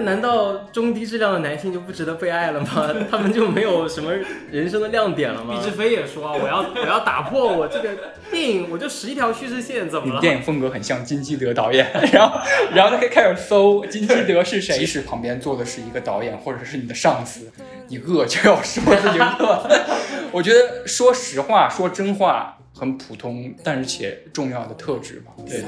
那难道中低质量的男性就不值得被爱了吗？他们就没有什么人生的亮点了吗？毕志飞也说，我要我要打破我这个电影，我就十一条叙事线，怎么了？电影风格很像金基德导演，然后然后他可以开始搜金基德是谁。即使旁边坐的是一个导演，或者是你的上司，你饿就要说自己饿。我觉得说实话，说真话。很普通，但是且重要的特质吧。对。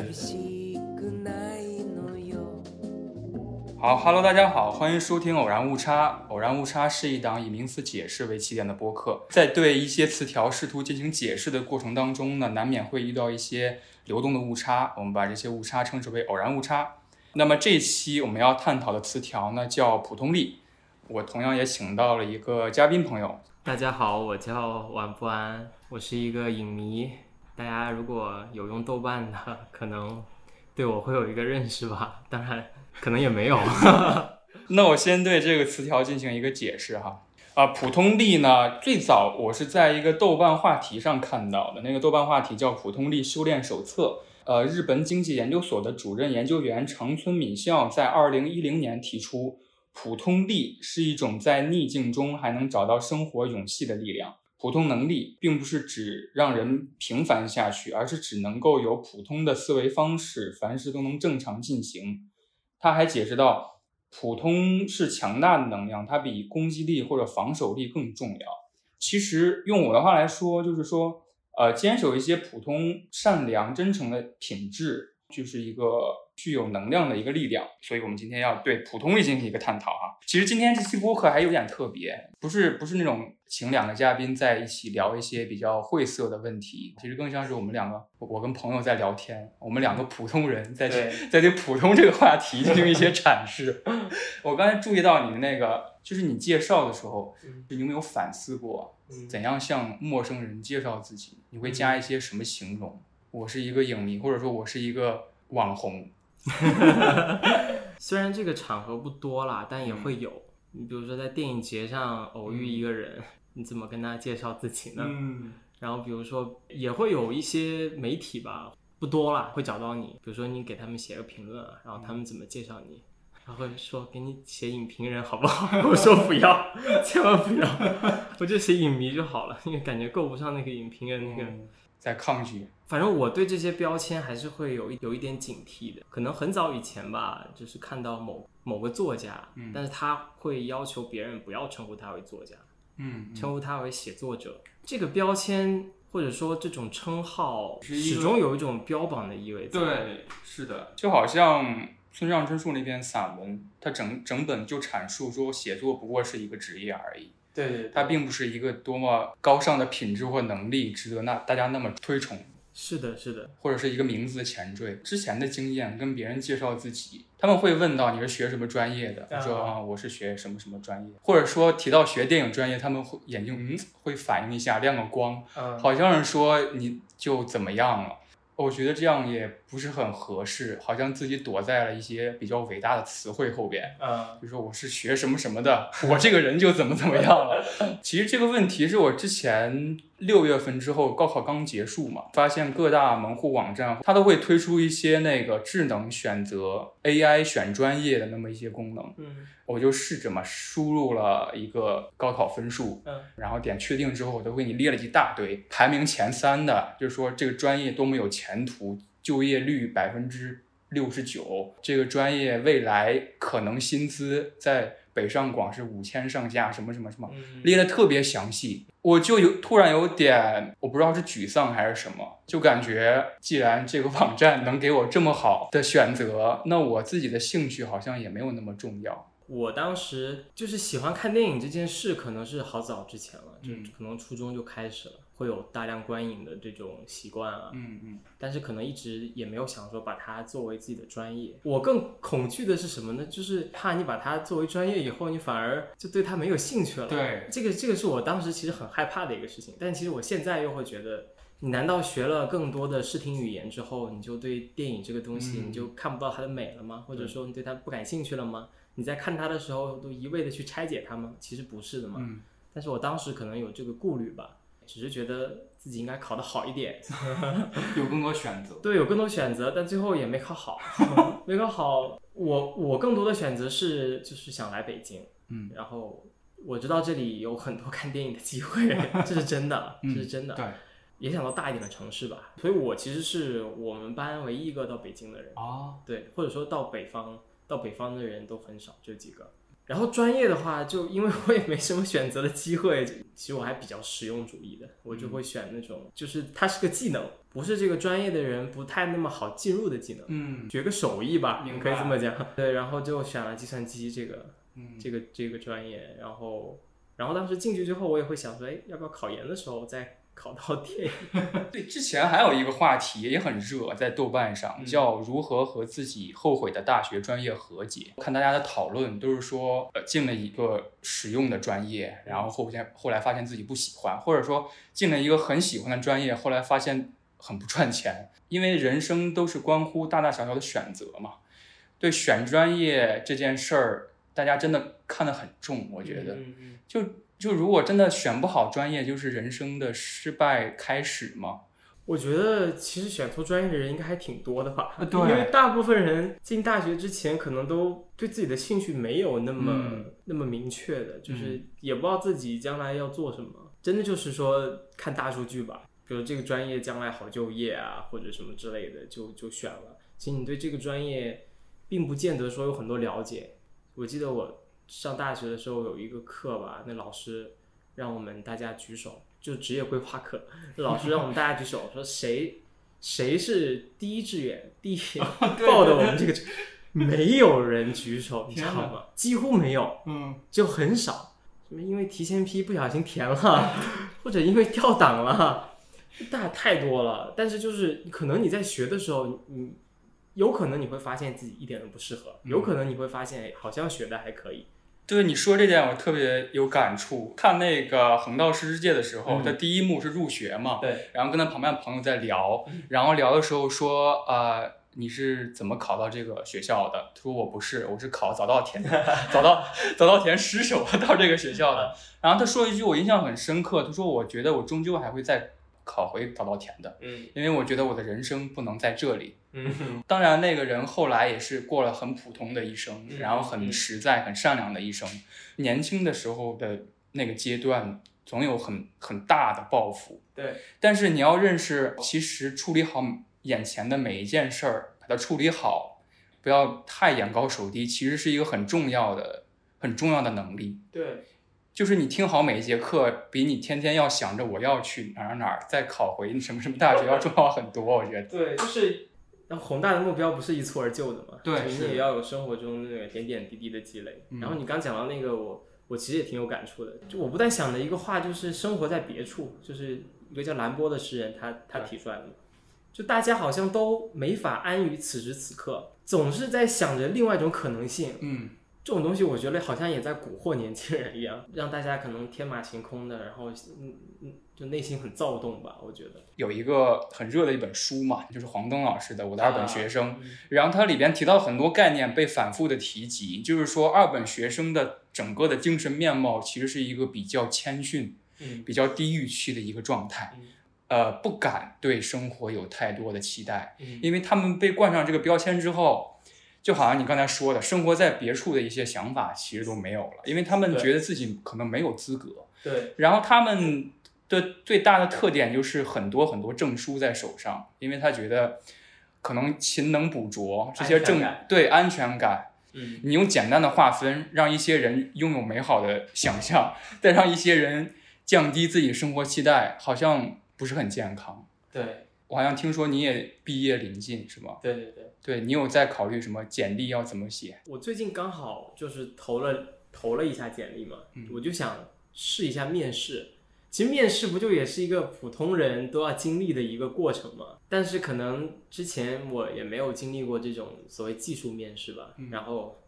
好，Hello，大家好，欢迎收听《偶然误差》。《偶然误差》是一档以名词解释为起点的播客，在对一些词条试图进行解释的过程当中呢，难免会遇到一些流动的误差，我们把这些误差称之为偶然误差。那么这期我们要探讨的词条呢，叫普通力。我同样也请到了一个嘉宾朋友。大家好，我叫晚不安，我是一个影迷。大家如果有用豆瓣的，可能对我会有一个认识吧。当然，可能也没有。那我先对这个词条进行一个解释哈。啊，普通力呢，最早我是在一个豆瓣话题上看到的，那个豆瓣话题叫《普通力修炼手册》。呃，日本经济研究所的主任研究员长村敏孝在二零一零年提出。普通力是一种在逆境中还能找到生活勇气的力量。普通能力并不是指让人平凡下去，而是只能够有普通的思维方式，凡事都能正常进行。他还解释到，普通是强大的能量，它比攻击力或者防守力更重要。其实用我的话来说，就是说，呃，坚守一些普通、善良、真诚的品质，就是一个。具有能量的一个力量，所以我们今天要对普通力进行一个探讨啊。其实今天这期播客还有点特别，不是不是那种请两个嘉宾在一起聊一些比较晦涩的问题，其实更像是我们两个，我跟朋友在聊天，我们两个普通人在在对普通这个话题进行一些阐释。我刚才注意到你的那个，就是你介绍的时候，你有没有反思过怎样向陌生人介绍自己？你会加一些什么形容？我是一个影迷，或者说我是一个网红。虽然这个场合不多啦，但也会有。你比如说在电影节上偶遇一个人，你怎么跟他介绍自己呢？嗯。然后比如说也会有一些媒体吧，不多啦，会找到你。比如说你给他们写个评论，然后他们怎么介绍你？他会说给你写影评人好不好？我说不要，千万不要，我就写影迷就好了，因为感觉够不上那个影评人那个。在抗拒。反正我对这些标签还是会有一有一点警惕的。可能很早以前吧，就是看到某某个作家，但是他会要求别人不要称呼他为作家，嗯，称呼他为写作者。这个标签或者说这种称号，始终有一种标榜的意味。对，是的，就好像村上春树那篇散文，他整整本就阐述说，写作不过是一个职业而已。对，它并不是一个多么高尚的品质或能力，值得那大家那么推崇。是的，是的，或者是一个名字的前缀。之前的经验跟别人介绍自己，他们会问到你是学什么专业的，说啊我是学什么什么专业，或者说提到学电影专业，他们会眼睛嗯会反应一下，亮个光，好像是说你就怎么样了。我觉得这样也不是很合适，好像自己躲在了一些比较伟大的词汇后边。嗯，就说我是学什么什么的，我这个人就怎么怎么样了。其实这个问题是我之前。六月份之后，高考刚结束嘛，发现各大门户网站它都会推出一些那个智能选择 AI 选专业的那么一些功能。嗯，我就试着嘛，输入了一个高考分数，嗯，然后点确定之后，我都给你列了一大堆，排名前三的，就是说这个专业多么有前途，就业率百分之六十九，这个专业未来可能薪资在。北上广是五千上下，什么什么什么，列的特别详细，我就有突然有点，我不知道是沮丧还是什么，就感觉既然这个网站能给我这么好的选择，那我自己的兴趣好像也没有那么重要。我当时就是喜欢看电影这件事，可能是好早之前了，就可能初中就开始了。会有大量观影的这种习惯啊，嗯嗯，但是可能一直也没有想说把它作为自己的专业。我更恐惧的是什么呢？就是怕你把它作为专业以后，你反而就对它没有兴趣了。对，这个这个是我当时其实很害怕的一个事情。但其实我现在又会觉得，你难道学了更多的视听语言之后，你就对电影这个东西你就看不到它的美了吗？或者说你对它不感兴趣了吗？你在看它的时候都一味的去拆解它吗？其实不是的嘛。但是我当时可能有这个顾虑吧。只是觉得自己应该考得好一点，有更多选择。对，有更多选择，但最后也没考好，没考好。我我更多的选择是就是想来北京，嗯，然后我知道这里有很多看电影的机会，这是真的，这是真的。对，也想到大一点的城市吧。所以我其实是我们班唯一一个到北京的人啊，对，或者说到北方，到北方的人都很少，就几个。然后专业的话，就因为我也没什么选择的机会，其实我还比较实用主义的，我就会选那种，就是它是个技能，不是这个专业的人不太那么好进入的技能，嗯，学个手艺吧，可以这么讲。对，然后就选了计算机这个，嗯，这个这个专业，然后，然后当时进去之后，我也会想说，哎，要不要考研的时候再。考到电影，对，之前还有一个话题也很热，在豆瓣上叫如何和自己后悔的大学专业和解。看大家的讨论都是说，呃，进了一个实用的专业，然后后现后来发现自己不喜欢，或者说进了一个很喜欢的专业，后来发现很不赚钱。因为人生都是关乎大大小小的选择嘛。对，选专业这件事儿，大家真的看得很重，我觉得，就。就如果真的选不好专业，就是人生的失败开始吗？我觉得其实选错专业的人应该还挺多的吧。对，因为大部分人进大学之前可能都对自己的兴趣没有那么那么明确的，就是也不知道自己将来要做什么。真的就是说看大数据吧，比如这个专业将来好就业啊，或者什么之类的，就就选了。其实你对这个专业并不见得说有很多了解。我记得我。上大学的时候有一个课吧，那老师让我们大家举手，就职业规划课。老师让我们大家举手，说谁谁是第一志愿，第一 报的我们这个，没有人举手，你知道吗？几乎没有，嗯，就很少。什么因为提前批不小心填了，或者因为调档了，大太多了。但是就是可能你在学的时候，你有可能你会发现自己一点都不适合，有可能你会发现好像学的还可以。对你说这点，我特别有感触。看那个《横道世之介》的时候，他第一幕是入学嘛，对，然后跟他旁边朋友在聊，然后聊的时候说，呃，你是怎么考到这个学校的？他说我不是，我是考早稻田，早稻早稻田失手 到这个学校的。然后他说一句我印象很深刻，他说我觉得我终究还会再。考回早稻田的，嗯，因为我觉得我的人生不能在这里，嗯，当然那个人后来也是过了很普通的一生，然后很实在、很善良的一生。年轻的时候的那个阶段，总有很很大的抱负，对。但是你要认识，其实处理好眼前的每一件事儿，把它处理好，不要太眼高手低，其实是一个很重要的、很重要的能力，对。就是你听好每一节课，比你天天要想着我要去哪儿哪儿再考回什么什么大学要重要很多。我觉得对，就是那宏大的目标不是一蹴而就的嘛。对，你也要有生活中那个点点滴滴的积累。然后你刚讲到那个，我我其实也挺有感触的。就我不但想的一个话，就是生活在别处，就是一个叫兰波的诗人，他他提出来的。就大家好像都没法安于此时此刻，总是在想着另外一种可能性。嗯。这种东西我觉得好像也在蛊惑年轻人一样，让大家可能天马行空的，然后嗯嗯，就内心很躁动吧。我觉得有一个很热的一本书嘛，就是黄东老师的《我的二本学生》，然后它里边提到很多概念被反复的提及，就是说二本学生的整个的精神面貌其实是一个比较谦逊、比较低预期的一个状态，呃，不敢对生活有太多的期待，因为他们被冠上这个标签之后。就好像你刚才说的，生活在别处的一些想法其实都没有了，因为他们觉得自己可能没有资格。对。然后他们的最大的特点就是很多很多证书在手上，因为他觉得可能勤能补拙这些证对安全感。嗯。你用简单的划分，让一些人拥有美好的想象，再让一些人降低自己生活期待，好像不是很健康。对。我好像听说你也毕业临近，是吗？对对对。对你有在考虑什么简历要怎么写？我最近刚好就是投了投了一下简历嘛，我就想试一下面试。其实面试不就也是一个普通人都要经历的一个过程嘛？但是可能之前我也没有经历过这种所谓技术面试吧。然后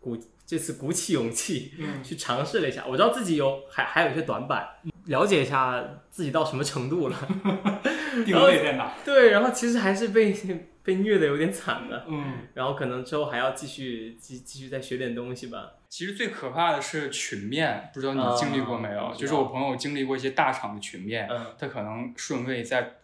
鼓这次鼓起勇气 去尝试了一下，我知道自己有还还有一些短板，了解一下自己到什么程度了。定位在哪？对，然后其实还是被。被虐的有点惨的，嗯，然后可能之后还要继续继继续再学点东西吧。其实最可怕的是群面，不知道你经历过没有？就是我朋友经历过一些大厂的群面，他可能顺位在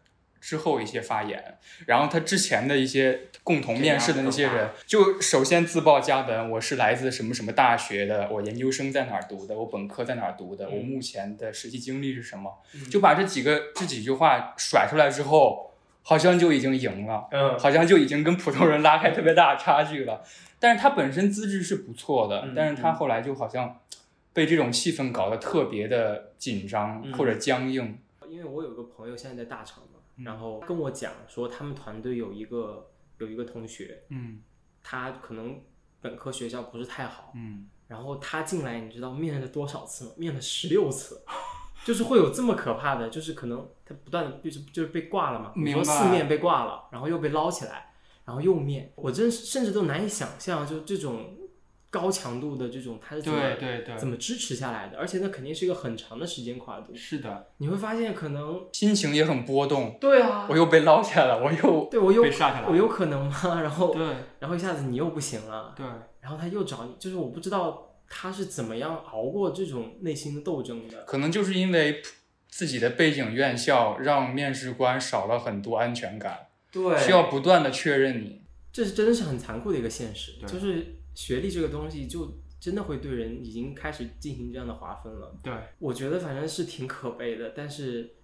之后一些发言，然后他之前的一些共同面试的那些人，就首先自报家门，我是来自什么什么大学的，我研究生在哪儿读的，我本科在哪儿读的，我目前的实习经历是什么，就把这几个这几句话甩出来之后，好像就已经赢了，嗯，好像就已经跟普通人拉开特别大的差距了。但是他本身资质是不错的，但是他后来就好像被这种气氛搞得特别的紧张或者僵硬。因为我有个朋友现在在大厂嘛，然后跟我讲说他们团队有一个有一个同学，嗯，他可能本科学校不是太好，嗯，然后他进来你知道面了多少次吗？面了十六次，就是会有这么可怕的，就是可能他不断的就是就是被挂了嘛，比如说四面被挂了，然后又被捞起来。然后又面，我真甚至都难以想象，就这种高强度的这种，它是怎么怎么支持下来的？而且那肯定是一个很长的时间跨度。是的，你会发现可能心情也很波动。对啊，我又被捞下来了，我又对我又被下下来，我有可能吗？然后对，然后一下子你又不行了。对，然后他又找你，就是我不知道他是怎么样熬过这种内心的斗争的。可能就是因为自己的背景院校让面试官少了很多安全感。对，需要不断的确认你，这是真的是很残酷的一个现实，就是学历这个东西就真的会对人已经开始进行这样的划分了。对，我觉得反正是挺可悲的，但是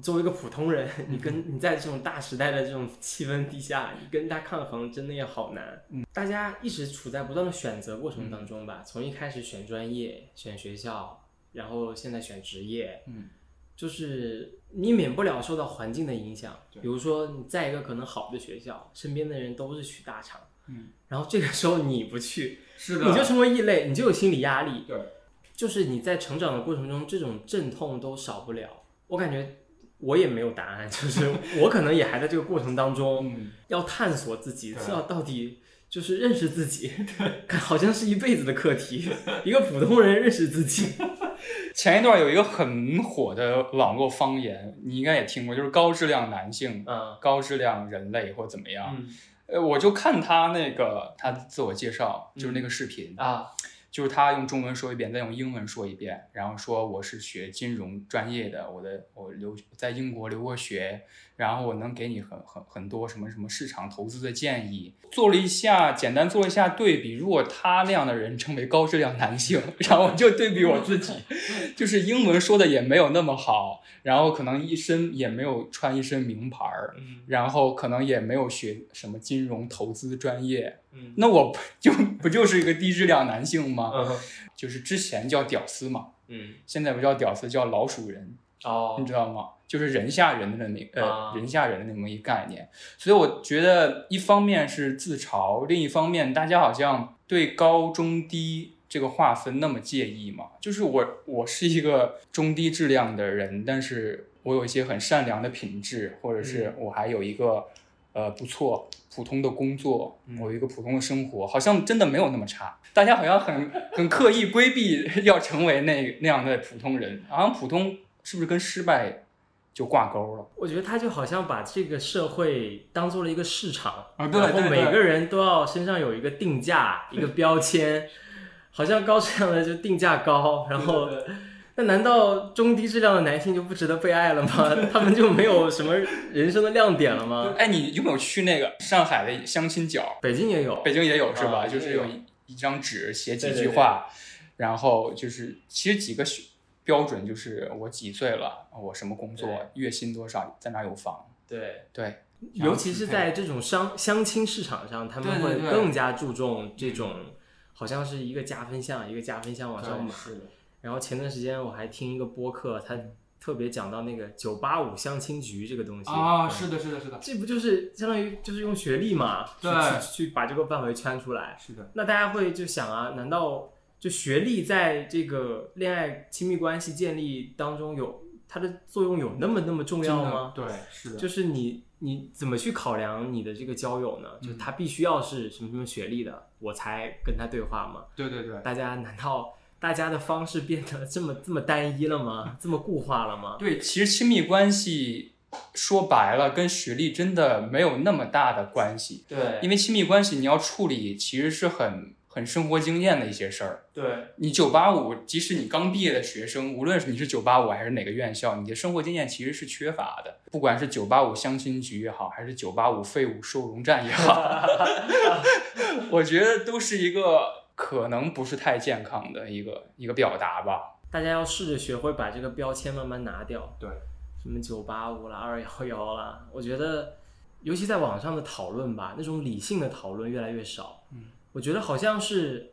作为一个普通人，你跟你在这种大时代的这种气氛底下，你跟他抗衡真的也好难。嗯，大家一直处在不断的选择过程当中吧，从一开始选专业、选学校，然后现在选职业，嗯。就是你免不了受到环境的影响，比如说你在一个可能好的学校，身边的人都是去大厂，嗯，然后这个时候你不去，是的，你就成为异类，你就有心理压力，对，就是你在成长的过程中，这种阵痛都少不了。我感觉我也没有答案，就是我可能也还在这个过程当中，要探索自己，要到底就是认识自己，对，好像是一辈子的课题，一个普通人认识自己。前一段有一个很火的网络方言，你应该也听过，就是高质量男性，嗯，高质量人类或怎么样。呃，我就看他那个他自我介绍，就是那个视频啊，就是他用中文说一遍，再用英文说一遍，然后说我是学金融专业的，我的我留在英国留过学。然后我能给你很很很多什么什么市场投资的建议，做了一下简单做了一下对比，如果他那样的人称为高质量男性，然后我就对比我自己，就是英文说的也没有那么好，然后可能一身也没有穿一身名牌儿，然后可能也没有学什么金融投资专业，那我就不就是一个低质量男性吗？就是之前叫屌丝嘛，嗯，现在不叫屌丝，叫老鼠人。哦，你知道吗？就是人下人的那么呃人下人的那么一概念，所以我觉得一方面是自嘲，另一方面大家好像对高中低这个划分那么介意嘛。就是我我是一个中低质量的人，但是我有一些很善良的品质，或者是我还有一个呃不错普通的工作，我有一个普通的生活，好像真的没有那么差。大家好像很很刻意规避 要成为那那样的普通人，好像普通。是不是跟失败就挂钩了？我觉得他就好像把这个社会当做了一个市场，然后每个人都要身上有一个定价、一个标签，好像高质量的就定价高，然后那难道中低质量的男性就不值得被爱了吗？他们就没有什么人生的亮点了吗？哎，你有没有去那个上海的相亲角？北京也有，北京也有是吧？就是有一一张纸写几句话，然后就是其实几个标准就是我几岁了，我什么工作，月薪多少，在哪有房？对对，尤其是在这种相相亲市场上，他们会更加注重这种，好像是一个加分项，一个加分项往上码。然后前段时间我还听一个播客，他特别讲到那个九八五相亲局这个东西啊，是的，是的，是的，这不就是相当于就是用学历嘛，对，去把这个范围圈出来。是的，那大家会就想啊，难道？就学历在这个恋爱亲密关系建立当中有它的作用有那么那么重要吗？对，是的。就是你你怎么去考量你的这个交友呢？就他必须要是什么什么学历的，我才跟他对话吗？对对对。大家难道大家的方式变得这么这么单一了吗？这么固化了吗？对，其实亲密关系说白了，跟学历真的没有那么大的关系。对，因为亲密关系你要处理，其实是很很生活经验的一些事儿。对，你九八五，即使你刚毕业的学生，无论是你是九八五还是哪个院校，你的生活经验其实是缺乏的。不管是九八五相亲局也好，还是九八五废物收容站也好，我觉得都是一个可能不是太健康的一个一个表达吧。大家要试着学会把这个标签慢慢拿掉。对。什么九八五啦，二幺幺啦，我觉得，尤其在网上的讨论吧，那种理性的讨论越来越少。嗯，我觉得好像是，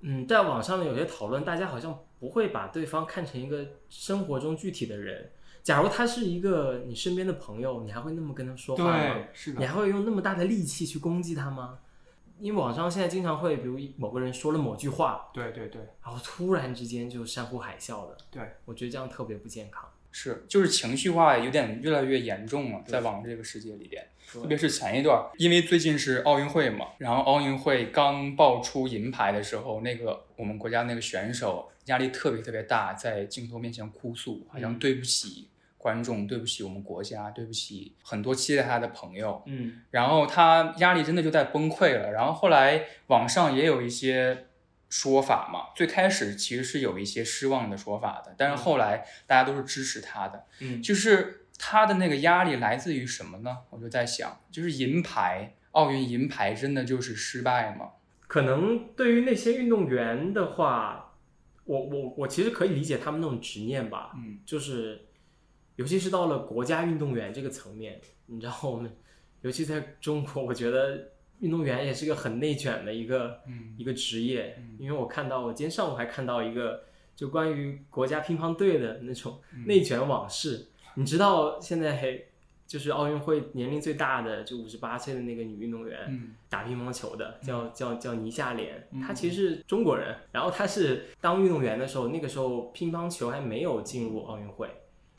嗯，在网上的有些讨论，大家好像不会把对方看成一个生活中具体的人。假如他是一个你身边的朋友，你还会那么跟他说话吗？是的。你还会用那么大的力气去攻击他吗？因为网上现在经常会，比如某个人说了某句话，对对对，然后突然之间就山呼海啸的。对，我觉得这样特别不健康。是，就是情绪化有点越来越严重了，在网络这个世界里边，特别是前一段，因为最近是奥运会嘛，然后奥运会刚爆出银牌的时候，那个我们国家那个选手压力特别特别大，在镜头面前哭诉，好像对不起观众，对不起我们国家，对不起很多期待他的朋友，嗯，然后他压力真的就在崩溃了，然后后来网上也有一些。说法嘛，最开始其实是有一些失望的说法的，但是后来大家都是支持他的。嗯，就是他的那个压力来自于什么呢？我就在想，就是银牌，奥运银牌真的就是失败吗？可能对于那些运动员的话，我我我其实可以理解他们那种执念吧。嗯，就是尤其是到了国家运动员这个层面，你知道我们，尤其在中国，我觉得。运动员也是个很内卷的一个一个职业，因为我看到我今天上午还看到一个就关于国家乒乓队的那种内卷往事。你知道现在就是奥运会年龄最大的就五十八岁的那个女运动员，打乒乓球的叫叫叫倪夏莲，她其实是中国人，然后她是当运动员的时候，那个时候乒乓球还没有进入奥运会，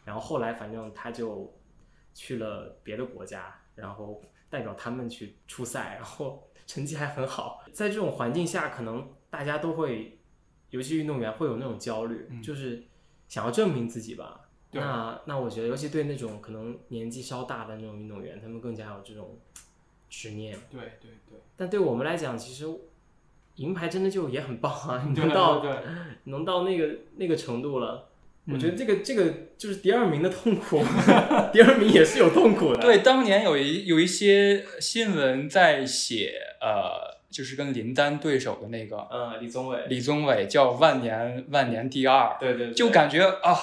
然后后来反正她就去了别的国家，然后。代表他们去出赛，然后 成绩还很好。在这种环境下，可能大家都会，尤其运动员会有那种焦虑，就是想要证明自己吧。那那我觉得，尤其对那种可能年纪稍大的那种运动员，他们更加有这种执念。对对对。但对我们来讲，其实银牌真的就也很棒啊！你能到能到那个那个程度了。我觉得这个这个就是第二名的痛苦，第二名也是有痛苦的。对，当年有一有一些新闻在写，呃，就是跟林丹对手的那个，呃，李宗伟，李宗伟叫万年万年第二，对对，就感觉啊，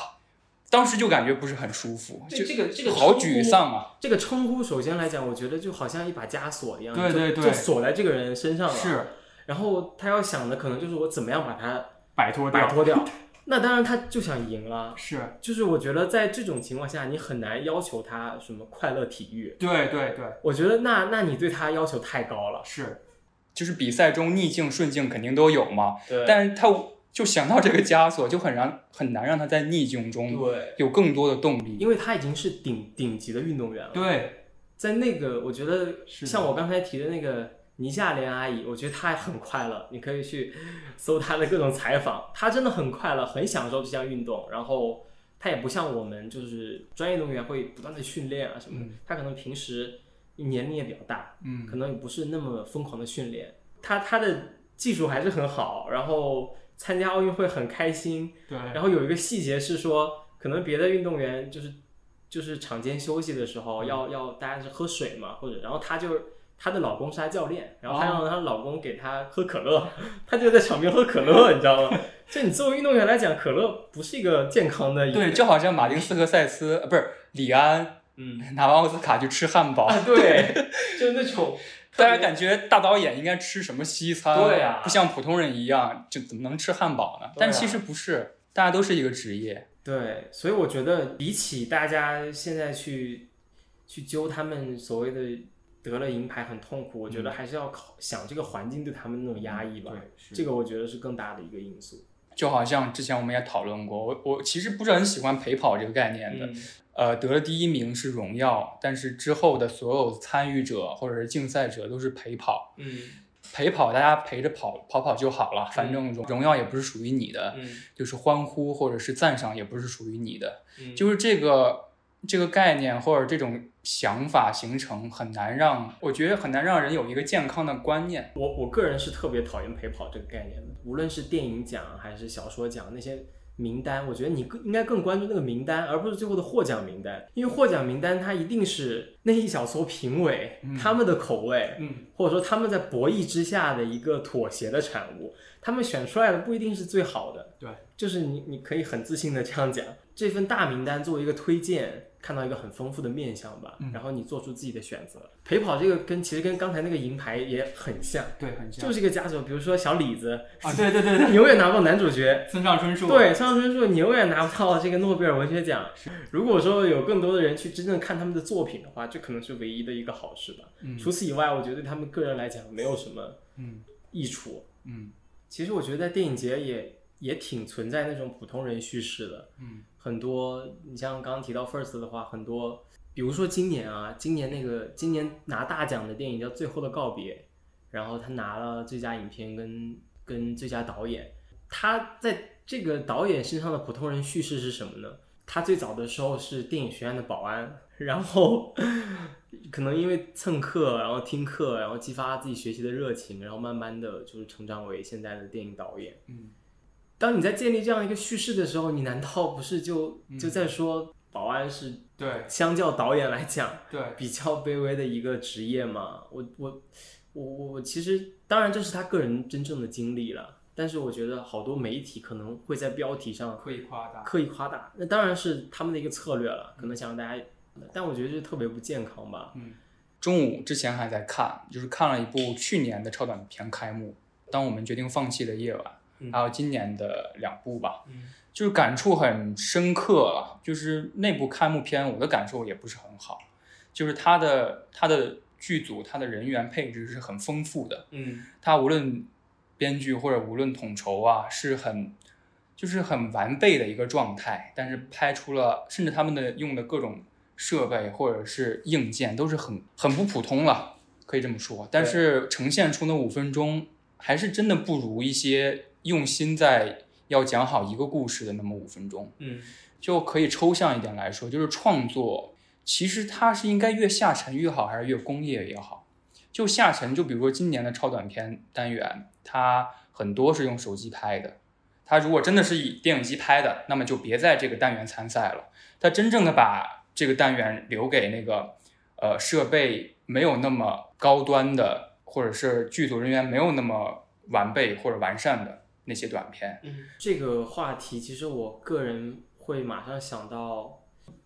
当时就感觉不是很舒服，就这个这个好沮丧啊。这个称呼首先来讲，我觉得就好像一把枷锁一样，对对对，就锁在这个人身上了。是，然后他要想的可能就是我怎么样把它摆脱摆脱掉。那当然，他就想赢了。是，就是我觉得在这种情况下，你很难要求他什么快乐体育。对对对，我觉得那那你对他要求太高了。是，就是比赛中逆境顺境肯定都有嘛。对。但是他就想到这个枷锁，就很让很难让他在逆境中对有更多的动力，因为他已经是顶顶级的运动员了。对，在那个我觉得像我刚才提的那个。倪夏莲阿姨，我觉得她很快乐。你可以去搜她的各种采访，她真的很快乐，很享受这项运动。然后她也不像我们，就是专业运动员会不断的训练啊什么的。她可能平时年龄也比较大，嗯，可能也不是那么疯狂的训练。她她的技术还是很好，然后参加奥运会很开心。对。然后有一个细节是说，可能别的运动员就是就是场间休息的时候要要大家是喝水嘛，或者然后她就。她的老公是她教练，然后她让她老公给她喝可乐，她就在场边喝可乐，你知道吗？就你作为运动员来讲，可乐不是一个健康的。对，就好像马丁斯科塞斯，呃，不是李安，嗯，拿完奥斯卡就吃汉堡。对，就那种，大家感觉大导演应该吃什么西餐？对呀，不像普通人一样，就怎么能吃汉堡呢？但其实不是，大家都是一个职业。对，所以我觉得比起大家现在去去揪他们所谓的。得了银牌很痛苦，我觉得还是要考想这个环境对他们那种压抑吧。对，这个我觉得是更大的一个因素。就好像之前我们也讨论过，我我其实不是很喜欢陪跑这个概念的。呃，得了第一名是荣耀，但是之后的所有参与者或者是竞赛者都是陪跑。嗯，陪跑大家陪着跑跑跑就好了，反正荣荣耀也不是属于你的。嗯，就是欢呼或者是赞赏也不是属于你的。嗯，就是这个这个概念或者这种想法形成，很难让我觉得很难让人有一个健康的观念。我我个人是特别讨厌陪跑这个概念的，无论是电影奖还是小说奖那些。名单，我觉得你更应该更关注那个名单，而不是最后的获奖名单，因为获奖名单它一定是那一小撮评委他们的口味，嗯，或者说他们在博弈之下的一个妥协的产物，他们选出来的不一定是最好的，对，就是你你可以很自信的这样讲，这份大名单作为一个推荐。看到一个很丰富的面相吧，然后你做出自己的选择。陪跑这个跟其实跟刚才那个银牌也很像，对，很像，就是一个家族。比如说小李子啊，对对对永远拿不到男主角。村上春树，对，村上春树，你永远拿不到这个诺贝尔文学奖。如果说有更多的人去真正看他们的作品的话，这可能是唯一的一个好事吧。除此以外，我觉得对他们个人来讲没有什么嗯益处。嗯，其实我觉得在电影节也也挺存在那种普通人叙事的。嗯。很多，你像刚刚提到 First 的话，很多，比如说今年啊，今年那个今年拿大奖的电影叫《最后的告别》，然后他拿了最佳影片跟跟最佳导演。他在这个导演身上的普通人叙事是什么呢？他最早的时候是电影学院的保安，然后 可能因为蹭课，然后听课，然后激发自己学习的热情，然后慢慢的就是成长为现在的电影导演。嗯。当你在建立这样一个叙事的时候，你难道不是就就在说保安是对相较导演来讲对比较卑微的一个职业吗？我我我我其实当然这是他个人真正的经历了，但是我觉得好多媒体可能会在标题上刻意夸大，刻意夸大，那当然是他们的一个策略了，可能想让大家，但我觉得这特别不健康吧。嗯，中午之前还在看，就是看了一部去年的超短片开幕，当我们决定放弃的夜晚。还有今年的两部吧，就是感触很深刻了。就是那部开幕片，我的感受也不是很好。就是他的他的剧组，他的人员配置是很丰富的。嗯，他无论编剧或者无论统筹啊，是很就是很完备的一个状态。但是拍出了，甚至他们的用的各种设备或者是硬件都是很很不普通了，可以这么说。但是呈现出那五分钟，还是真的不如一些。用心在要讲好一个故事的那么五分钟，嗯，就可以抽象一点来说，就是创作其实它是应该越下沉越好，还是越工业越好？就下沉，就比如说今年的超短片单元，它很多是用手机拍的。它如果真的是以电影机拍的，那么就别在这个单元参赛了。它真正的把这个单元留给那个呃设备没有那么高端的，或者是剧组人员没有那么完备或者完善的。那些短片，嗯，这个话题其实我个人会马上想到，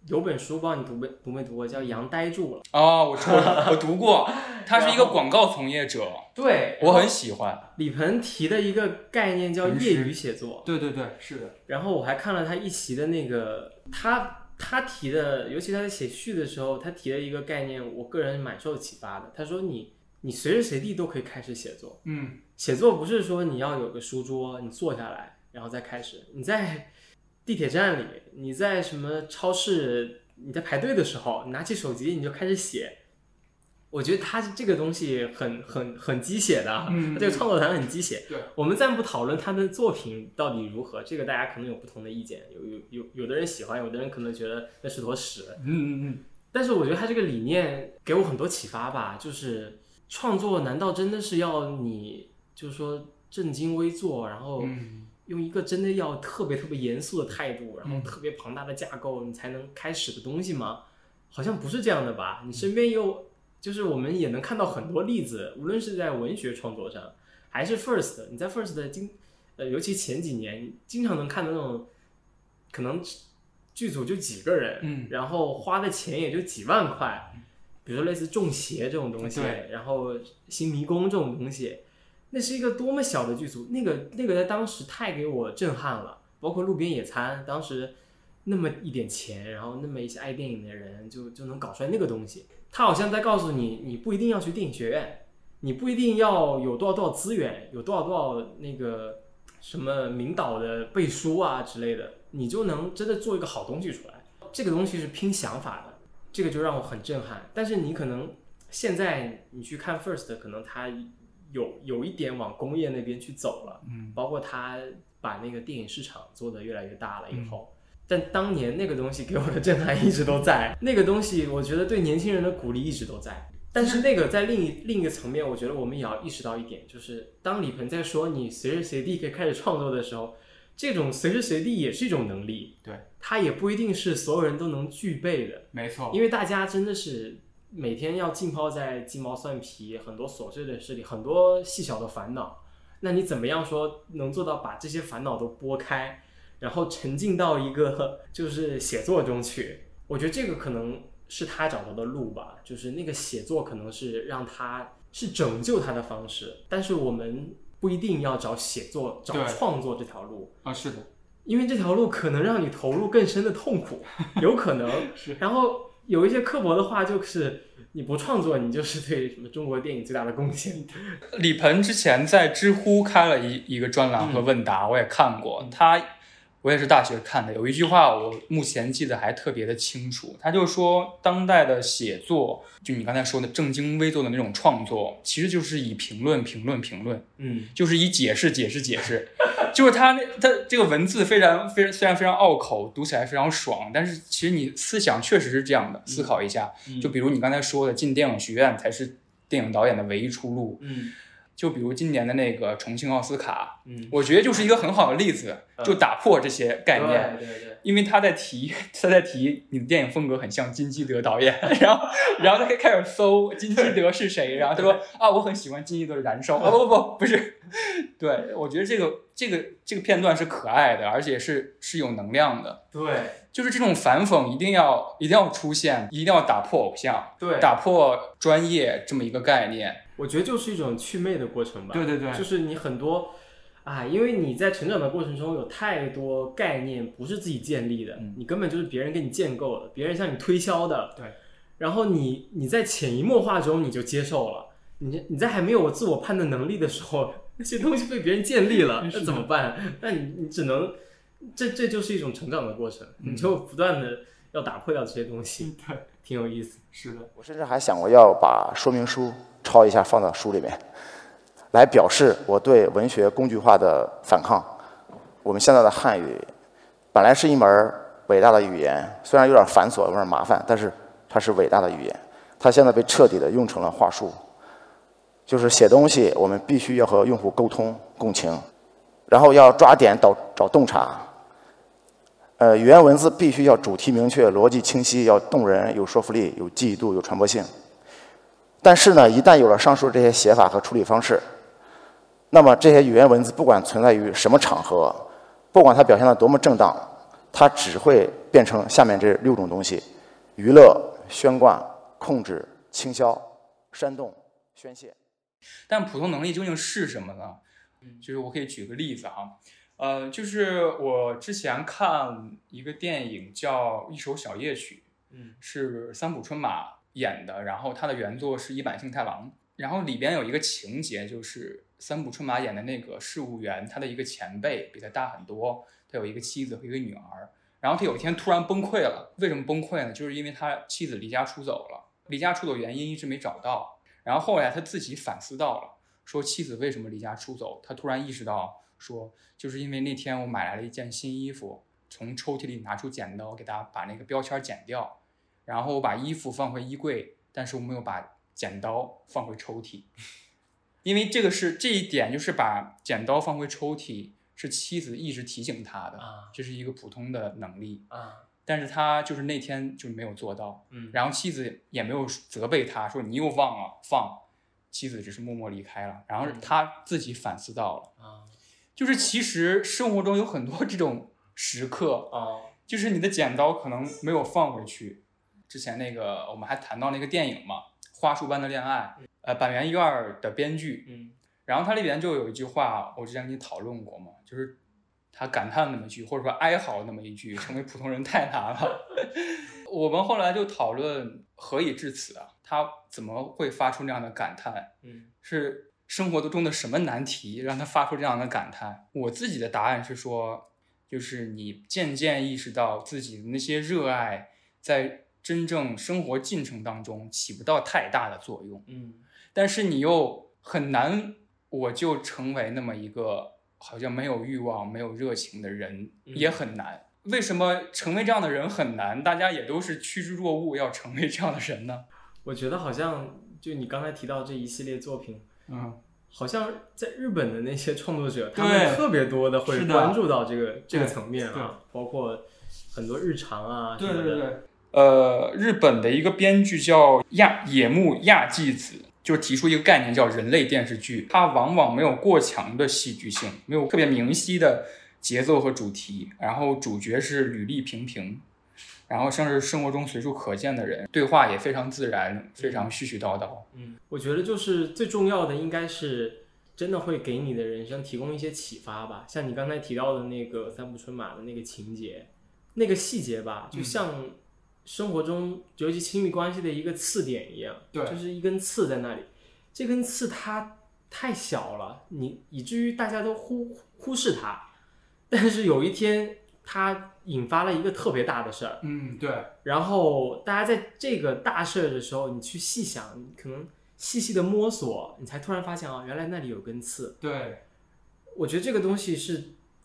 有本书，不知道你读没读没读过，叫《羊呆住了》。哦，我读，我读过，他是一个广告从业者，对我很喜欢。李鹏提的一个概念叫业余写作，对对对，是的。然后我还看了他一席的那个，他他提的，尤其他在写序的时候，他提了一个概念，我个人蛮受启发的。他说你。你随时随地都可以开始写作，嗯，写作不是说你要有个书桌，你坐下来然后再开始。你在地铁站里，你在什么超市，你在排队的时候，你拿起手机你就开始写。我觉得他这个东西很很很鸡血的，嗯，这个创作团很鸡血。对，我们暂不讨论他的作品到底如何，这个大家可能有不同的意见，有有有有的人喜欢，有的人可能觉得那是坨屎。嗯嗯嗯。但是我觉得他这个理念给我很多启发吧，就是。创作难道真的是要你就是说正襟危坐，然后用一个真的要特别特别严肃的态度，然后特别庞大的架构，你才能开始的东西吗？好像不是这样的吧？你身边有，就是我们也能看到很多例子，无论是在文学创作上，还是 First，你在 First 的经，呃，尤其前几年，经常能看到那种，可能剧组就几个人，嗯，然后花的钱也就几万块。比如说类似《中邪》这种东西，然后《新迷宫》这种东西，那是一个多么小的剧组，那个那个在当时太给我震撼了。包括《路边野餐》，当时那么一点钱，然后那么一些爱电影的人，就就能搞出来那个东西。他好像在告诉你，你不一定要去电影学院，你不一定要有多少多少资源，有多少多少那个什么名导的背书啊之类的，你就能真的做一个好东西出来。这个东西是拼想法的。这个就让我很震撼，但是你可能现在你去看 First，可能它有有一点往工业那边去走了，嗯，包括它把那个电影市场做得越来越大了以后，但当年那个东西给我的震撼一直都在，那个东西我觉得对年轻人的鼓励一直都在。但是那个在另一另一个层面，我觉得我们也要意识到一点，就是当李鹏在说你随时随地可以开始创作的时候，这种随时随地也是一种能力，对，它也不一定是所有人都能具备的，没错，因为大家真的是每天要浸泡在鸡毛蒜皮、很多琐碎的事里，很多细小的烦恼，那你怎么样说能做到把这些烦恼都拨开，然后沉浸到一个就是写作中去？我觉得这个可能。是他找到的路吧，就是那个写作可能是让他是拯救他的方式，但是我们不一定要找写作、找创作这条路啊。是的，因为这条路可能让你投入更深的痛苦，有可能。是。然后有一些刻薄的话，就是你不创作，你就是对什么中国电影最大的贡献。李鹏之前在知乎开了一一个专栏和问答，我也看过他。我也是大学看的，有一句话我目前记得还特别的清楚，他就说当代的写作，就你刚才说的正襟危坐的那种创作，其实就是以评论、评论、评论，嗯，就是以解释、解释、解释，就是他那他这个文字非常非常虽然非常拗口，读起来非常爽，但是其实你思想确实是这样的，思考一下，就比如你刚才说的进电影学院才是电影导演的唯一出路，嗯。就比如今年的那个重庆奥斯卡，嗯，我觉得就是一个很好的例子，就打破这些概念，对对对，因为他在提，他在提你的电影风格很像金基德导演，然后，然后他可以开始搜金基德是谁，然后他说啊，我很喜欢金基德的《燃烧》，不不不，不是，对我觉得这个这个这个片段是可爱的，而且是是有能量的，对，就是这种反讽一定要一定要出现，一定要打破偶像，对，打破专业这么一个概念。我觉得就是一种祛魅的过程吧。对对对，就是你很多，啊，因为你在成长的过程中有太多概念不是自己建立的，你根本就是别人给你建构的，别人向你推销的。对。然后你你在潜移默化中你就接受了，你你在还没有自我判断能力的时候，那些东西被别人建立了，那怎么办？那你你只能，这这就是一种成长的过程，你就不断的要打破掉这些东西。对，挺有意思。是的，我甚至还想过要把说明书。抄一下放到书里面，来表示我对文学工具化的反抗。我们现在的汉语本来是一门伟大的语言，虽然有点繁琐、有点麻烦，但是它是伟大的语言。它现在被彻底的用成了话术，就是写东西我们必须要和用户沟通共情，然后要抓点找找洞察。呃，语言文字必须要主题明确、逻辑清晰，要动人、有说服力、有记忆度、有传播性。但是呢，一旦有了上述这些写法和处理方式，那么这些语言文字不管存在于什么场合，不管它表现的多么正当，它只会变成下面这六种东西：娱乐、宣贯、控制、倾销、煽动、宣泄。但普通能力究竟是什么呢？就是我可以举个例子哈，呃，就是我之前看一个电影叫《一首小夜曲》，嗯，是三浦春马。演的，然后他的原作是一坂幸太郎，然后里边有一个情节，就是三浦春马演的那个事务员，他的一个前辈比他大很多，他有一个妻子和一个女儿，然后他有一天突然崩溃了，为什么崩溃呢？就是因为他妻子离家出走了，离家出走原因一直没找到，然后后来他自己反思到了，说妻子为什么离家出走，他突然意识到说，就是因为那天我买来了一件新衣服，从抽屉里拿出剪刀给他把那个标签剪掉。然后我把衣服放回衣柜，但是我没有把剪刀放回抽屉，因为这个是这一点，就是把剪刀放回抽屉是妻子一直提醒他的，这是一个普通的能力啊，但是他就是那天就没有做到，嗯，然后妻子也没有责备他说你又忘了放，妻子只是默默离开了，然后他自己反思到了啊，就是其实生活中有很多这种时刻啊，就是你的剪刀可能没有放回去。之前那个我们还谈到那个电影嘛，《花束般的恋爱》，呃，板垣院儿的编剧，嗯，然后他里边就有一句话，我之前跟你讨论过嘛，就是他感叹那么一句，或者说哀嚎那么一句，成为普通人太难了。我们后来就讨论何以至此啊？他怎么会发出那样的感叹？嗯，是生活中的什么难题让他发出这样的感叹？我自己的答案是说，就是你渐渐意识到自己的那些热爱在。真正生活进程当中起不到太大的作用，嗯，但是你又很难，我就成为那么一个好像没有欲望、没有热情的人，也很难。为什么成为这样的人很难？大家也都是趋之若鹜，要成为这样的人呢？我觉得好像就你刚才提到这一系列作品，嗯，好像在日本的那些创作者，他们特别多的会关注到这个这个层面啊，包括很多日常啊什么的。呃，日本的一个编剧叫亚野木亚纪子，就提出一个概念叫人类电视剧，它往往没有过强的戏剧性，没有特别明晰的节奏和主题，然后主角是履历平平。然后像是生活中随处可见的人，对话也非常自然，非常絮絮叨叨。嗯，我觉得就是最重要的应该是真的会给你的人生提供一些启发吧。像你刚才提到的那个三浦春马的那个情节，那个细节吧，就像生活中尤其亲密关系的一个刺点一样，对，就是一根刺在那里。这根刺它太小了，你以至于大家都忽忽视它，但是有一天。它引发了一个特别大的事儿，嗯，对。然后大家在这个大事儿的时候，你去细想，你可能细细的摸索，你才突然发现啊，原来那里有根刺。对，我觉得这个东西是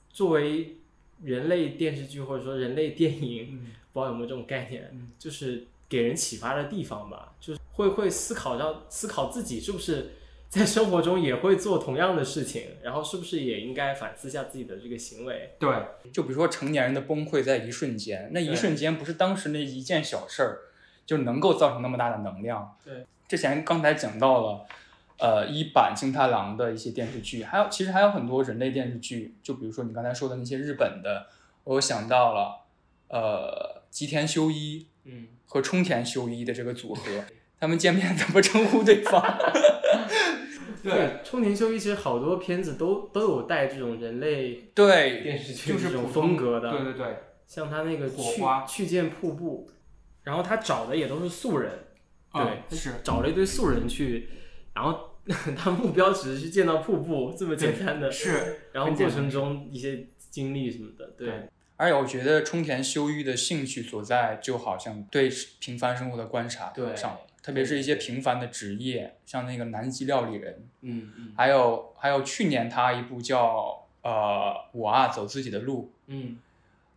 作为人类电视剧或者说人类电影，不知道有没有这种概念，就是给人启发的地方吧，就是会会思考到思考自己是不是。在生活中也会做同样的事情，然后是不是也应该反思一下自己的这个行为？对，就比如说成年人的崩溃在一瞬间，那一瞬间不是当时那一件小事儿就能够造成那么大的能量。对，之前刚才讲到了，呃，一版金太郎的一些电视剧，还有其实还有很多人类电视剧，就比如说你刚才说的那些日本的，我想到了，呃，吉田修一，嗯，和冲田修一的这个组合，他们见面怎么称呼对方？对，冲田修一其实好多片子都都有带这种人类对。电视剧这种风格的，对对对，像他那个去去见瀑布，然后他找的也都是素人，对，是。找了一堆素人去，然后 他目标只是去见到瀑布这么简单的，是，然后过程中一些经历什么的，对。而且我觉得冲田修一的兴趣所在，就好像对平凡生活的观察上。特别是一些平凡的职业，像那个南极料理人，嗯嗯，还有还有去年他一部叫呃我啊走自己的路，嗯，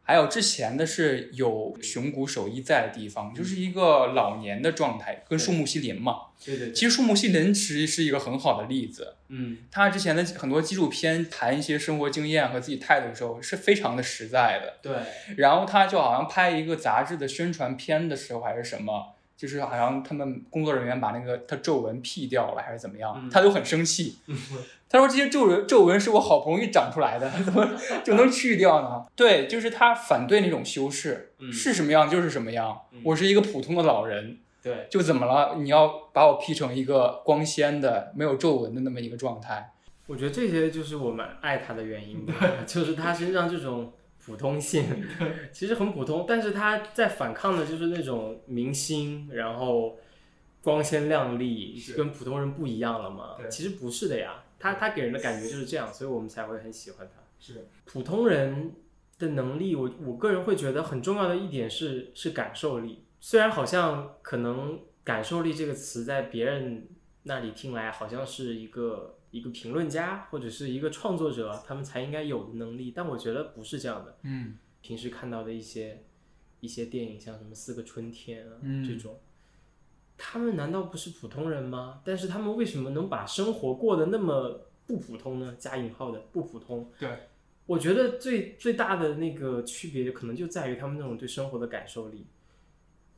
还有之前的是有熊谷守一在的地方，就是一个老年的状态，跟树木希林嘛，对。对，其实树木希林其实是一个很好的例子，嗯，他之前的很多纪录片谈一些生活经验和自己态度的时候是非常的实在的，对，然后他就好像拍一个杂志的宣传片的时候还是什么。就是好像他们工作人员把那个他皱纹 P 掉了还是怎么样，他都很生气。他说这些皱纹皱纹是我好不容易长出来的，怎么就能去掉呢？对，就是他反对那种修饰，是什么样就是什么样。我是一个普通的老人，对，就怎么了？你要把我 P 成一个光鲜的、没有皱纹的那么一个状态？我觉得这些就是我们爱他的原因，就是他身上这种。普通性 其实很普通，但是他在反抗的就是那种明星，然后光鲜亮丽，跟普通人不一样了嘛？其实不是的呀，他他给人的感觉就是这样，所以我们才会很喜欢他。是普通人的能力，我我个人会觉得很重要的一点是是感受力。虽然好像可能感受力这个词在别人那里听来好像是一个。一个评论家或者是一个创作者，他们才应该有的能力，但我觉得不是这样的。嗯，平时看到的一些一些电影，像什么《四个春天》啊这种，他们难道不是普通人吗？但是他们为什么能把生活过得那么不普通呢？加引号的不普通。对，我觉得最最大的那个区别，可能就在于他们那种对生活的感受力。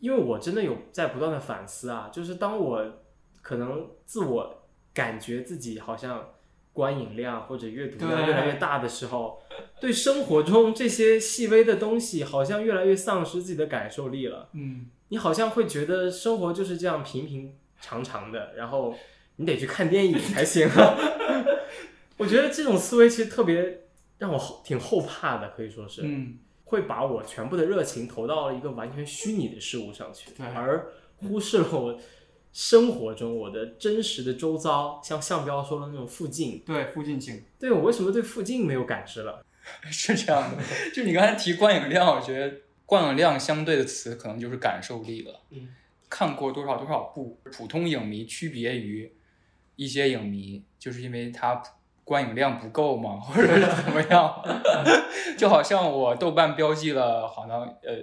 因为我真的有在不断的反思啊，就是当我可能自我。感觉自己好像观影量或者阅读量越来越大的时候，对生活中这些细微的东西好像越来越丧失自己的感受力了。嗯，你好像会觉得生活就是这样平平常常的，然后你得去看电影才行。我觉得这种思维其实特别让我挺后怕的，可以说是，嗯，会把我全部的热情投到了一个完全虚拟的事物上去，而忽视了我。生活中，我的真实的周遭，像向彪说的那种附近，对附近性，对我为什么对附近没有感知了？是这样的，就你刚才提观影量，我觉得观影量相对的词可能就是感受力了。嗯，看过多少多少部，普通影迷区别于一些影迷，就是因为他观影量不够嘛？或者是怎么样？就好像我豆瓣标记了好像呃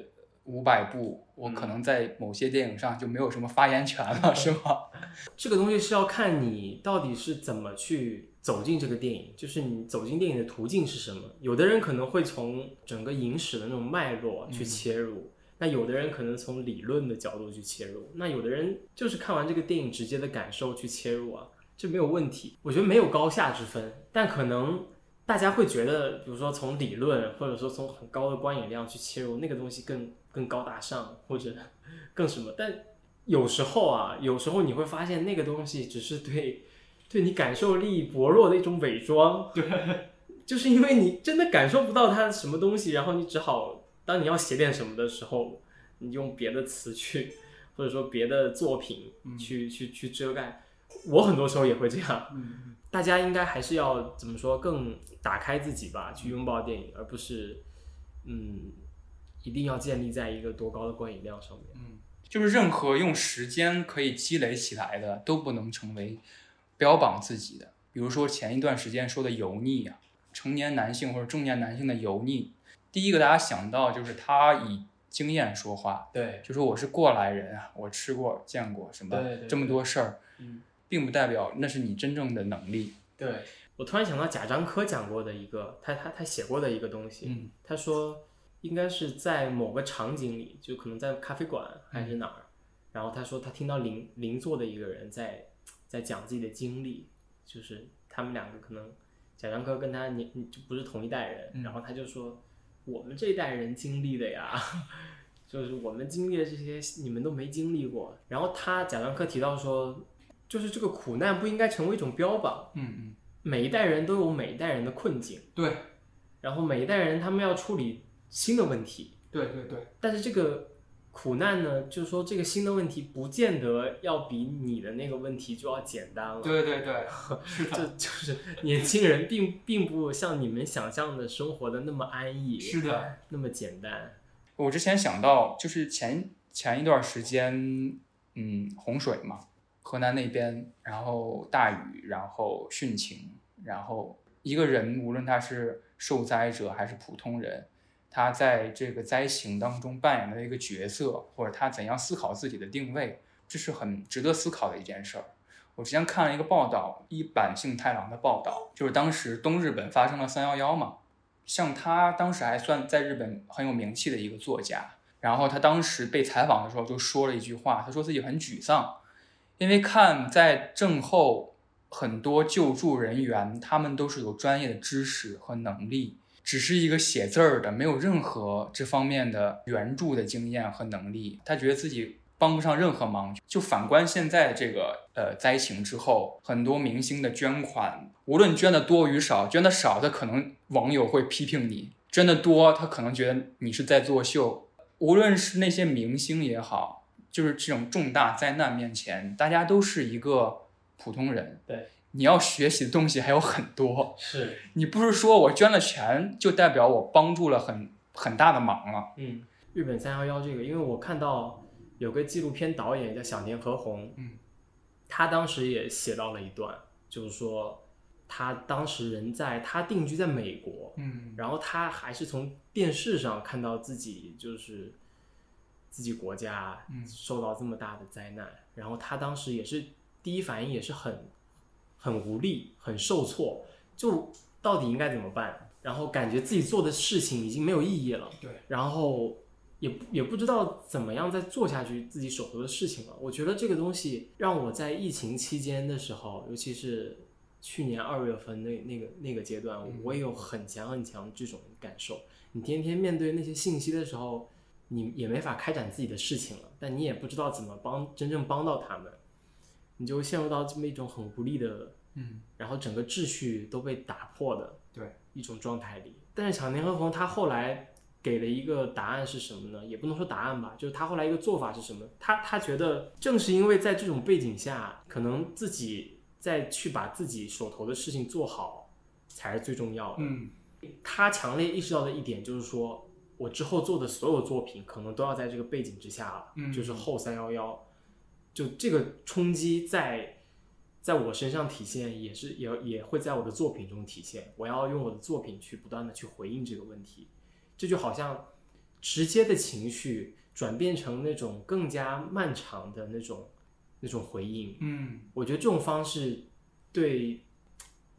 五百部，我可能在某些电影上就没有什么发言权了，是吗？这个东西是要看你到底是怎么去走进这个电影，就是你走进电影的途径是什么。有的人可能会从整个影史的那种脉络去切入，那有的人可能从理论的角度去切入，那有的人就是看完这个电影直接的感受去切入啊。这没有问题，我觉得没有高下之分，但可能大家会觉得，比如说从理论或者说从很高的观影量去切入，那个东西更更高大上或者 更什么。但有时候啊，有时候你会发现那个东西只是对对你感受力薄弱的一种伪装，对，就是因为你真的感受不到它什么东西，然后你只好当你要写点什么的时候，你用别的词去或者说别的作品去去去遮盖。我很多时候也会这样，大家应该还是要怎么说，更打开自己吧，去拥抱电影，而不是，嗯，一定要建立在一个多高的观影量上面。嗯，就是任何用时间可以积累起来的，都不能成为标榜自己的。比如说前一段时间说的油腻啊，成年男性或者中年男性的油腻，第一个大家想到就是他以经验说话，对，就说我是过来人啊，我吃过见过什么这么多事儿，嗯。并不代表那是你真正的能力。对我突然想到贾樟柯讲过的一个，他他他写过的一个东西。嗯，他说应该是在某个场景里，就可能在咖啡馆还是哪儿。然后他说他听到邻邻座的一个人在在讲自己的经历，就是他们两个可能贾樟柯跟他年就不是同一代人。然后他就说我们这一代人经历的呀，就是我们经历的这些你们都没经历过。然后他贾樟柯提到说。就是这个苦难不应该成为一种标榜。嗯嗯，每一代人都有每一代人的困境。对。然后每一代人他们要处理新的问题。对对对。但是这个苦难呢，就是说这个新的问题不见得要比你的那个问题就要简单了。对对对。是的。就就是年轻人并并不像你们想象的生活的那么安逸。是的。那么简单。我之前想到就是前前一段时间，嗯，洪水嘛。河南那边，然后大雨，然后汛情，然后一个人，无论他是受灾者还是普通人，他在这个灾情当中扮演的一个角色，或者他怎样思考自己的定位，这是很值得思考的一件事儿。我之前看了一个报道，一坂幸太郎的报道，就是当时东日本发生了三幺幺嘛，像他当时还算在日本很有名气的一个作家，然后他当时被采访的时候就说了一句话，他说自己很沮丧。因为看在震后很多救助人员，他们都是有专业的知识和能力，只是一个写字儿的，没有任何这方面的援助的经验和能力。他觉得自己帮不上任何忙。就反观现在这个呃灾情之后，很多明星的捐款，无论捐的多与少，捐的少，他可能网友会批评你；捐的多，他可能觉得你是在作秀。无论是那些明星也好。就是这种重大灾难面前，大家都是一个普通人。对，你要学习的东西还有很多。是 你不是说我捐了钱就代表我帮助了很很大的忙了？嗯，日本三幺幺这个，因为我看到有个纪录片导演叫小田和宏，嗯，他当时也写到了一段，就是说他当时人在他定居在美国，嗯，然后他还是从电视上看到自己就是。自己国家受到这么大的灾难，然后他当时也是第一反应也是很很无力、很受挫，就到底应该怎么办？然后感觉自己做的事情已经没有意义了，对，然后也也不知道怎么样再做下去自己手头的事情了。我觉得这个东西让我在疫情期间的时候，尤其是去年二月份那那个那个阶段，我也有很强很强这种感受。你天天面对那些信息的时候。你也没法开展自己的事情了，但你也不知道怎么帮真正帮到他们，你就陷入到这么一种很无力的，嗯，然后整个秩序都被打破的，对一种状态里。但是小年和红他后来给了一个答案是什么呢？也不能说答案吧，就是他后来一个做法是什么？他他觉得正是因为在这种背景下，可能自己再去把自己手头的事情做好才是最重要的。嗯，他强烈意识到的一点就是说。我之后做的所有作品，可能都要在这个背景之下了，就是后三幺幺，就这个冲击在在我身上体现，也是也也会在我的作品中体现。我要用我的作品去不断的去回应这个问题，这就好像直接的情绪转变成那种更加漫长的那种那种回应。嗯，我觉得这种方式对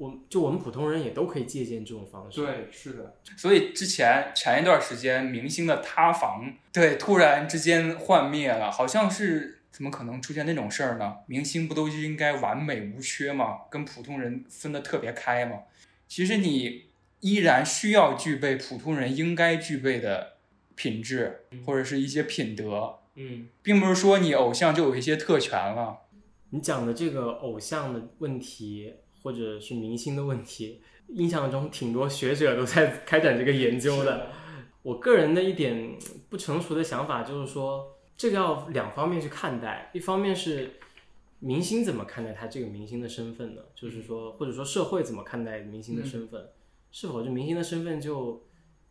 我就我们普通人也都可以借鉴这种方式。对，是的。所以之前前一段时间明星的塌房，对，突然之间幻灭了，好像是。怎么可能出现那种事儿呢？明星不都应该完美无缺吗？跟普通人分得特别开吗？其实你依然需要具备普通人应该具备的品质，或者是一些品德。嗯，并不是说你偶像就有一些特权了。你讲的这个偶像的问题，或者是明星的问题，印象中挺多学者都在开展这个研究的。我个人的一点不成熟的想法就是说。这个要两方面去看待，一方面是明星怎么看待他这个明星的身份呢？就是说，或者说社会怎么看待明星的身份？是否这明星的身份就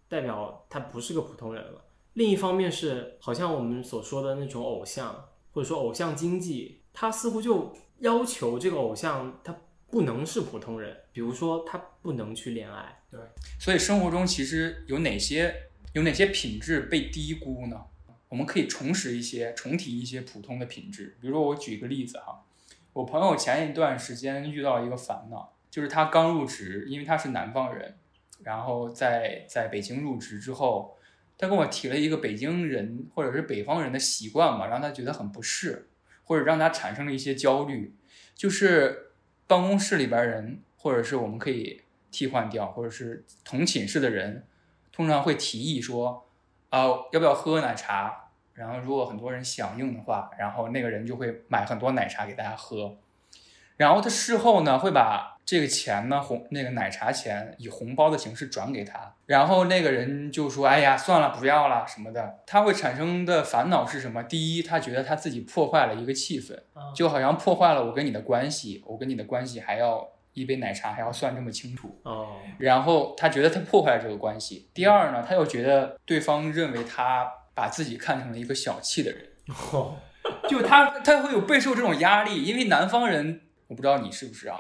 代表他不是个普通人了？另一方面是，好像我们所说的那种偶像，或者说偶像经济，他似乎就要求这个偶像他不能是普通人，比如说他不能去恋爱。对，所以生活中其实有哪些有哪些品质被低估呢？我们可以重拾一些、重提一些普通的品质，比如说我举一个例子哈，我朋友前一段时间遇到一个烦恼，就是他刚入职，因为他是南方人，然后在在北京入职之后，他跟我提了一个北京人或者是北方人的习惯嘛，让他觉得很不适，或者让他产生了一些焦虑，就是办公室里边人，或者是我们可以替换掉，或者是同寝室的人，通常会提议说。啊，要不要喝奶茶？然后如果很多人响应的话，然后那个人就会买很多奶茶给大家喝。然后他事后呢，会把这个钱呢红那个奶茶钱以红包的形式转给他。然后那个人就说：“哎呀，算了，不要了什么的。”他会产生的烦恼是什么？第一，他觉得他自己破坏了一个气氛，就好像破坏了我跟你的关系，我跟你的关系还要。一杯奶茶还要算这么清楚哦，然后他觉得他破坏了这个关系。第二呢，他又觉得对方认为他把自己看成了一个小气的人，就他他会有备受这种压力，因为南方人我不知道你是不是啊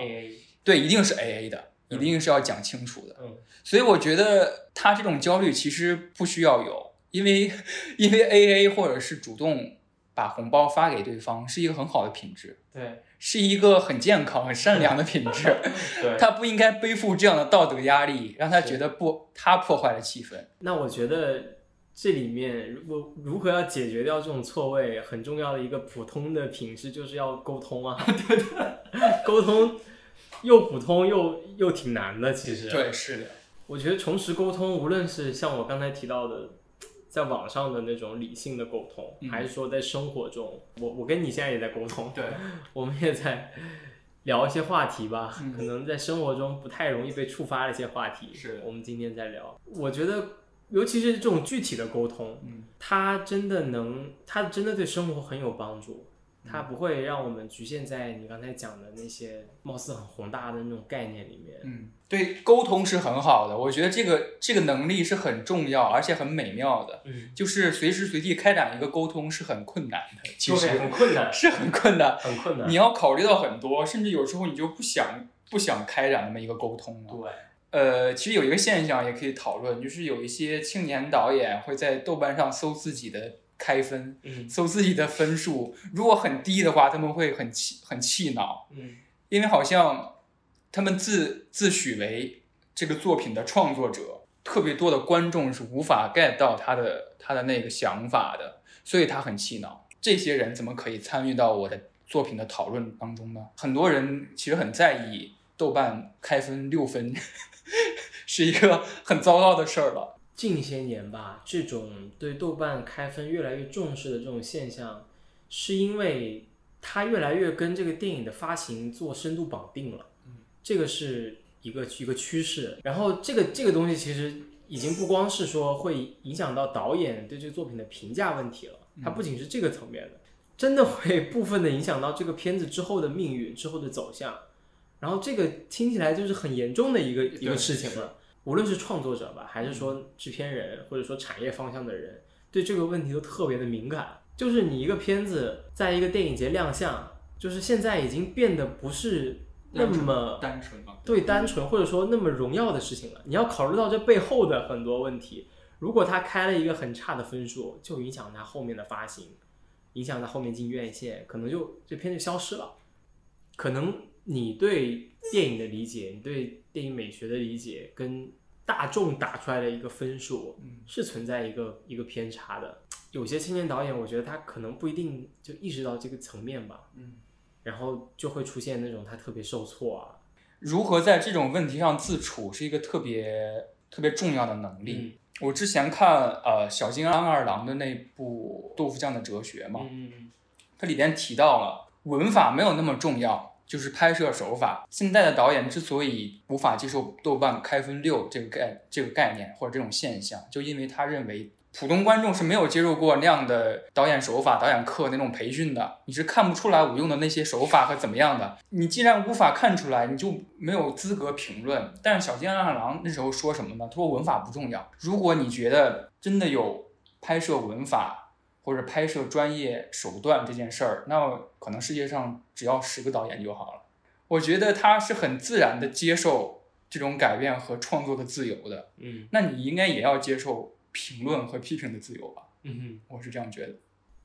对，一定是 A A 的，一定是要讲清楚的。嗯，所以我觉得他这种焦虑其实不需要有，因为因为 A A 或者是主动把红包发给对方是一个很好的品质。对。是一个很健康、很善良的品质，他不应该背负这样的道德压力，让他觉得不，他破坏了气氛。那我觉得这里面如果如何要解决掉这种错位，很重要的一个普通的品质就是要沟通啊。对对，沟通又普通又又挺难的，其实。对，是的。我觉得重拾沟通，无论是像我刚才提到的。在网上的那种理性的沟通，还是说在生活中，我我跟你现在也在沟通，对，我们也在聊一些话题吧，可能在生活中不太容易被触发的一些话题，是我们今天在聊。我觉得，尤其是这种具体的沟通，嗯，它真的能，它真的对生活很有帮助。它不会让我们局限在你刚才讲的那些貌似很宏大的那种概念里面。嗯，对，沟通是很好的，我觉得这个这个能力是很重要，而且很美妙的。嗯，就是随时随地开展一个沟通是很困难的，其实很困难，是很困难，很困难。你要考虑到很多，甚至有时候你就不想不想开展那么一个沟通了。对，呃，其实有一个现象也可以讨论，就是有一些青年导演会在豆瓣上搜自己的。开分，搜自己的分数，如果很低的话，他们会很气很气恼，嗯，因为好像他们自自诩为这个作品的创作者，特别多的观众是无法 get 到他的他的那个想法的，所以他很气恼。这些人怎么可以参与到我的作品的讨论当中呢？很多人其实很在意豆瓣开分六分，是一个很糟糕的事儿了。近些年吧，这种对豆瓣开分越来越重视的这种现象，是因为它越来越跟这个电影的发行做深度绑定了。嗯，这个是一个一个趋势。然后这个这个东西其实已经不光是说会影响到导演对这个作品的评价问题了，它不仅是这个层面的，真的会部分的影响到这个片子之后的命运、之后的走向。然后这个听起来就是很严重的一个一个事情了。无论是创作者吧，还是说制片人，或者说产业方向的人，对这个问题都特别的敏感。就是你一个片子在一个电影节亮相，就是现在已经变得不是那么单纯了，对单纯或者说那么荣耀的事情了。你要考虑到这背后的很多问题。如果他开了一个很差的分数，就影响他后面的发行，影响他后面进院线，可能就这片就消失了。可能你对电影的理解，你对电影美学的理解，跟大众打出来的一个分数，是存在一个一个偏差的。有些青年导演，我觉得他可能不一定就意识到这个层面吧。嗯，然后就会出现那种他特别受挫啊。如何在这种问题上自处，是一个特别特别重要的能力。我之前看呃小津安二郎的那部《豆腐酱的哲学》嘛，它里边提到了文法没有那么重要，就是拍摄手法。现在的导演之所以无法接受豆瓣开分六这个概这个概念或者这种现象，就因为他认为。普通观众是没有接受过那样的导演手法、导演课那种培训的，你是看不出来我用的那些手法和怎么样的。你既然无法看出来，你就没有资格评论。但是小津安二郎那时候说什么呢？他说文法不重要。如果你觉得真的有拍摄文法或者拍摄专业手段这件事儿，那可能世界上只要十个导演就好了。我觉得他是很自然的接受这种改变和创作的自由的。嗯，那你应该也要接受。评论和批评的自由吧，嗯哼，我是这样觉得。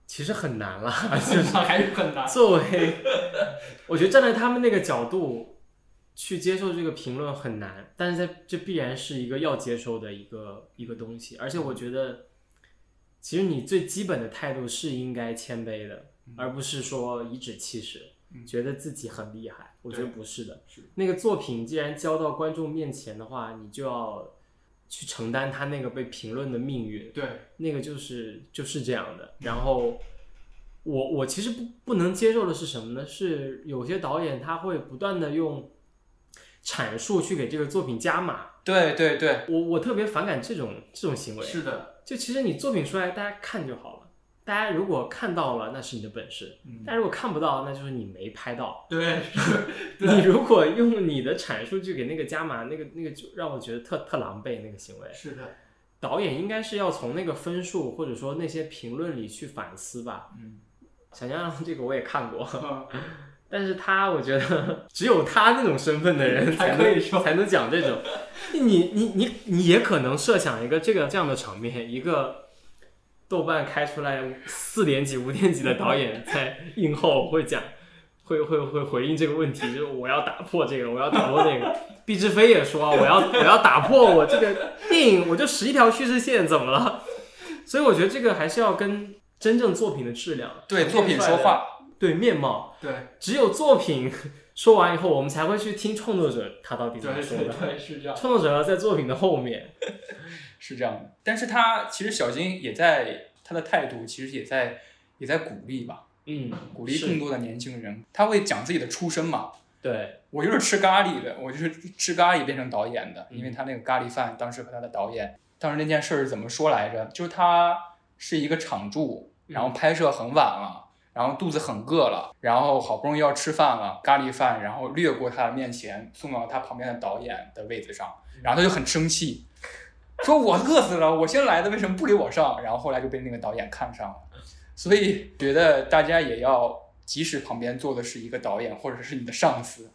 其实很难了，其实还是很难。作为，我觉得站在他们那个角度去接受这个评论很难，但是在这必然是一个要接受的一个一个东西。而且我觉得，其实你最基本的态度是应该谦卑的，而不是说颐指气使，觉得自己很厉害。我觉得不是的，是那个作品既然交到观众面前的话，你就要。去承担他那个被评论的命运，对，那个就是就是这样的。然后我我其实不不能接受的是什么呢？是有些导演他会不断的用阐述去给这个作品加码。对对对，我我特别反感这种这种行为。是的，就其实你作品出来，大家看就好了。大家如果看到了，那是你的本事；，但如果看不到，那就是你没拍到。对，你如果用你的阐述去给那个加码，那个那个就让我觉得特特狼狈。那个行为是的，导演应该是要从那个分数或者说那些评论里去反思吧。嗯，小江这个我也看过，但是他我觉得 只有他那种身份的人才可以说 才能讲这种。你你你你也可能设想一个这个这样的场面，一个。豆瓣开出来四点几、五点几的导演在映后会讲，会会会回应这个问题，就是我要打破这个，我要打破那个。毕志飞也说，我要我要打破我这个电影，我就十一条叙事线，怎么了？所以我觉得这个还是要跟真正作品的质量，对作品说话，对面貌，对，只有作品 说完以后，我们才会去听创作者他到底怎么说的。对，是这样。创作者在作品的后面。是这样的，但是他其实小金也在他的态度，其实也在也在鼓励吧，嗯，鼓励更多的年轻人。他会讲自己的出身嘛？对，我就是吃咖喱的，我就是吃咖喱变成导演的，因为他那个咖喱饭当时和他的导演，当时那件事是怎么说来着？就是他是一个场助，然后拍摄很晚了，然后肚子很饿了，然后好不容易要吃饭了，咖喱饭，然后掠过他的面前，送到他旁边的导演的位子上，然后他就很生气。说我饿死了，我先来的，为什么不给我上？然后后来就被那个导演看上了，所以觉得大家也要，即使旁边坐的是一个导演或者是你的上司，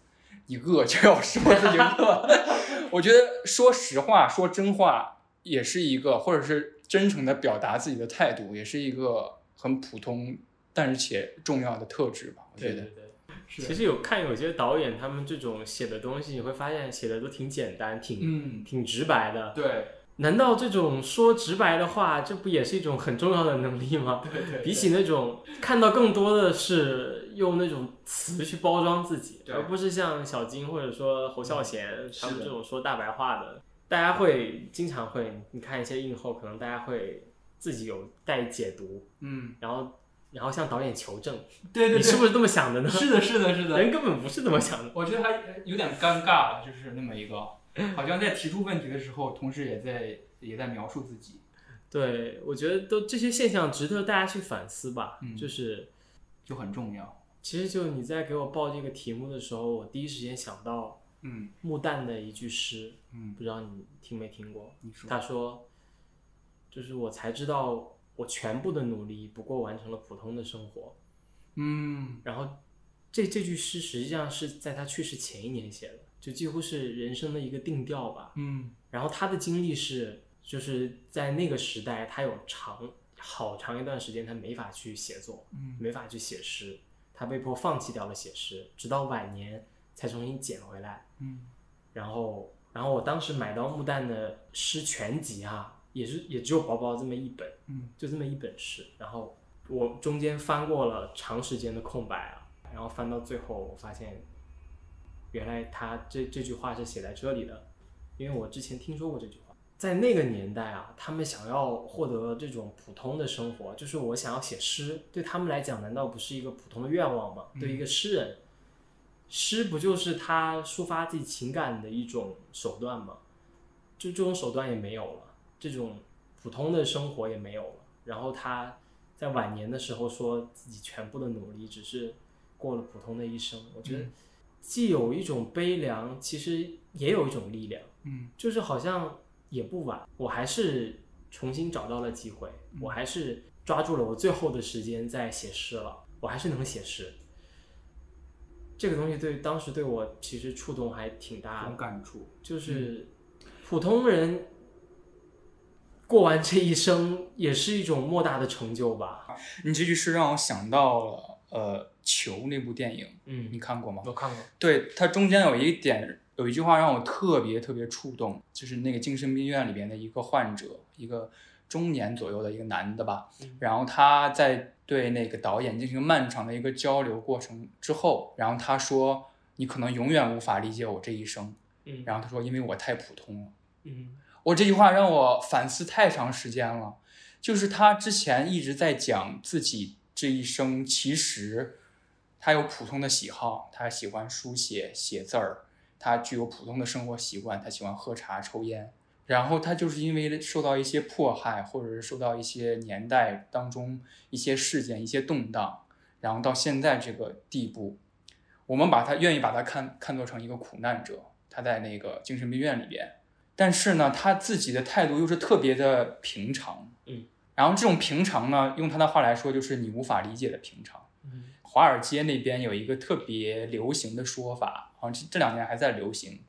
你饿就要说自己饿。我觉得说实话、说真话也是一个，或者是真诚的表达自己的态度，也是一个很普通但是且重要的特质吧。我觉得，其实有看有些导演他们这种写的东西，你会发现写的都挺简单，挺嗯挺直白的。对。难道这种说直白的话，这不也是一种很重要的能力吗？对对。比起那种看到更多的是用那种词去包装自己，而不是像小金或者说侯孝贤他们这种说大白话的，大家会经常会你看一些映后，可能大家会自己有带解读，嗯，然后然后向导演求证，对对，你是不是这么想的呢？是的，是的，是的，人根本不是这么想的。我觉得还有点尴尬，就是那么一个。好像在提出问题的时候，同时也在也在描述自己。对，我觉得都这些现象值得大家去反思吧。嗯，就是就很重要。其实就你在给我报这个题目的时候，我第一时间想到，嗯，穆旦的一句诗，嗯，不知道你听没听过？你说。他说，就是我才知道，我全部的努力不过完成了普通的生活。嗯，然后这这句诗实际上是在他去世前一年写的，就几乎是人生的一个定调吧。嗯，然后他的经历是，就是在那个时代，他有长好长一段时间他没法去写作，嗯，没法去写诗，他被迫放弃掉了写诗，直到晚年才重新捡回来。嗯，然后，然后我当时买到木旦的诗全集哈，也是也只有薄薄这么一本，嗯，就这么一本诗，然后我中间翻过了长时间的空白啊。然后翻到最后，我发现，原来他这这句话是写在这里的，因为我之前听说过这句话。在那个年代啊，他们想要获得这种普通的生活，就是我想要写诗，对他们来讲，难道不是一个普通的愿望吗？对一个诗人，诗不就是他抒发自己情感的一种手段吗？就这种手段也没有了，这种普通的生活也没有了。然后他在晚年的时候说自己全部的努力只是。过了普通的一生，我觉得既有一种悲凉，其实也有一种力量。嗯，就是好像也不晚，我还是重新找到了机会，我还是抓住了我最后的时间在写诗了，我还是能写诗。这个东西对当时对我其实触动还挺大的，感触就是普通人过完这一生也是一种莫大的成就吧。你这句诗让我想到了。呃，球那部电影，嗯，你看过吗？我看过。对，它中间有一点，有一句话让我特别特别触动，就是那个精神病院里边的一个患者，一个中年左右的一个男的吧，然后他在对那个导演进行漫长的一个交流过程之后，然后他说：“你可能永远无法理解我这一生。”嗯，然后他说：“因为我太普通了。”嗯，我这句话让我反思太长时间了，就是他之前一直在讲自己。这一生其实，他有普通的喜好，他喜欢书写写字儿，他具有普通的生活习惯，他喜欢喝茶抽烟。然后他就是因为受到一些迫害，或者是受到一些年代当中一些事件、一些动荡，然后到现在这个地步，我们把他愿意把他看看作成一个苦难者，他在那个精神病院里边，但是呢，他自己的态度又是特别的平常，嗯。然后这种平常呢，用他的话来说，就是你无法理解的平常。华尔街那边有一个特别流行的说法，好像这这两年还在流行。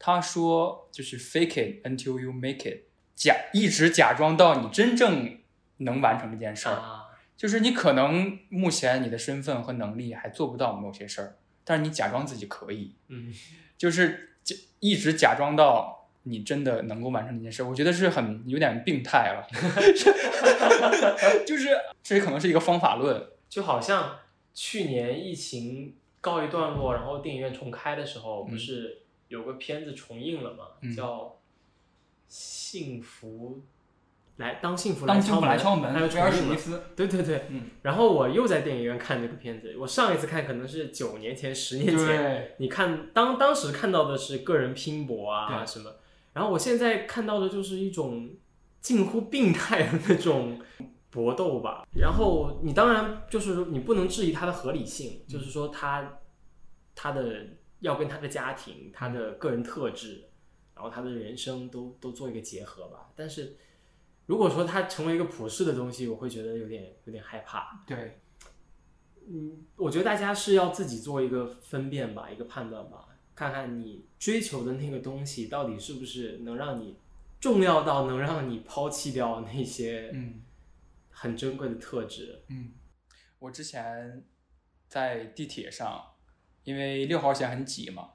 他说就是 “fake it until you make it”，假一直假装到你真正能完成这件事儿。就是你可能目前你的身份和能力还做不到某些事儿，但是你假装自己可以。嗯，就是假一直假装到。你真的能够完成这件事，我觉得是很有点病态了，就是这也可能是一个方法论，就好像去年疫情告一段落，然后电影院重开的时候，不是有个片子重映了吗？叫《幸福来当幸福来敲门》，还有威尔史密斯，对对对，嗯。然后我又在电影院看这个片子，我上一次看可能是九年前、十年前，你看当当时看到的是个人拼搏啊什么。然后我现在看到的就是一种近乎病态的那种搏斗吧。然后你当然就是你不能质疑它的合理性，就是说他他的要跟他的家庭、他的个人特质，然后他的人生都都做一个结合吧。但是如果说他成为一个普世的东西，我会觉得有点有点害怕。对，嗯，我觉得大家是要自己做一个分辨吧，一个判断吧。看看你追求的那个东西到底是不是能让你重要到能让你抛弃掉那些嗯很珍贵的特质。嗯，我之前在地铁上，因为六号线很挤嘛，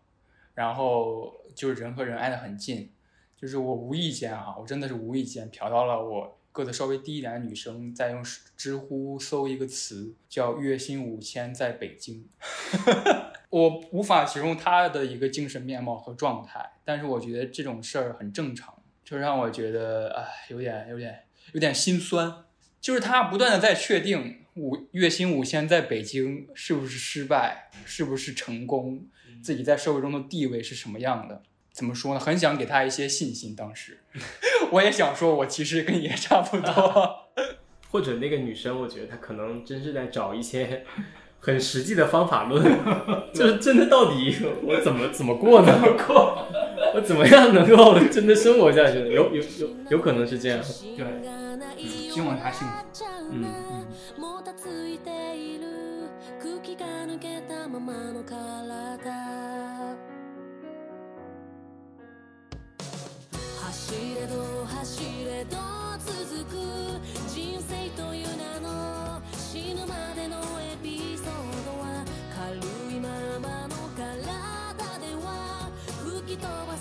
然后就是人和人挨得很近，就是我无意间啊，我真的是无意间瞟到了我个子稍微低一点的女生在用知乎搜一个词叫“月薪五千在北京”。我无法形容他的一个精神面貌和状态，但是我觉得这种事儿很正常，就让我觉得唉，有点有点有点心酸。就是他不断的在确定五月薪五千在北京是不是失败，是不是成功，自己在社会中的地位是什么样的？怎么说呢？很想给他一些信心。当时 我也想说，我其实跟你也差不多。或者那个女生，我觉得她可能真是在找一些。很实际的方法论，就是真的到底我怎么怎么过呢？过，我怎么样能够真的生活下去？有有有有可能是这样。对，希望他幸福。嗯嗯。 気が抜けたままの体走れど走れど続く人生という名の死ぬま 人は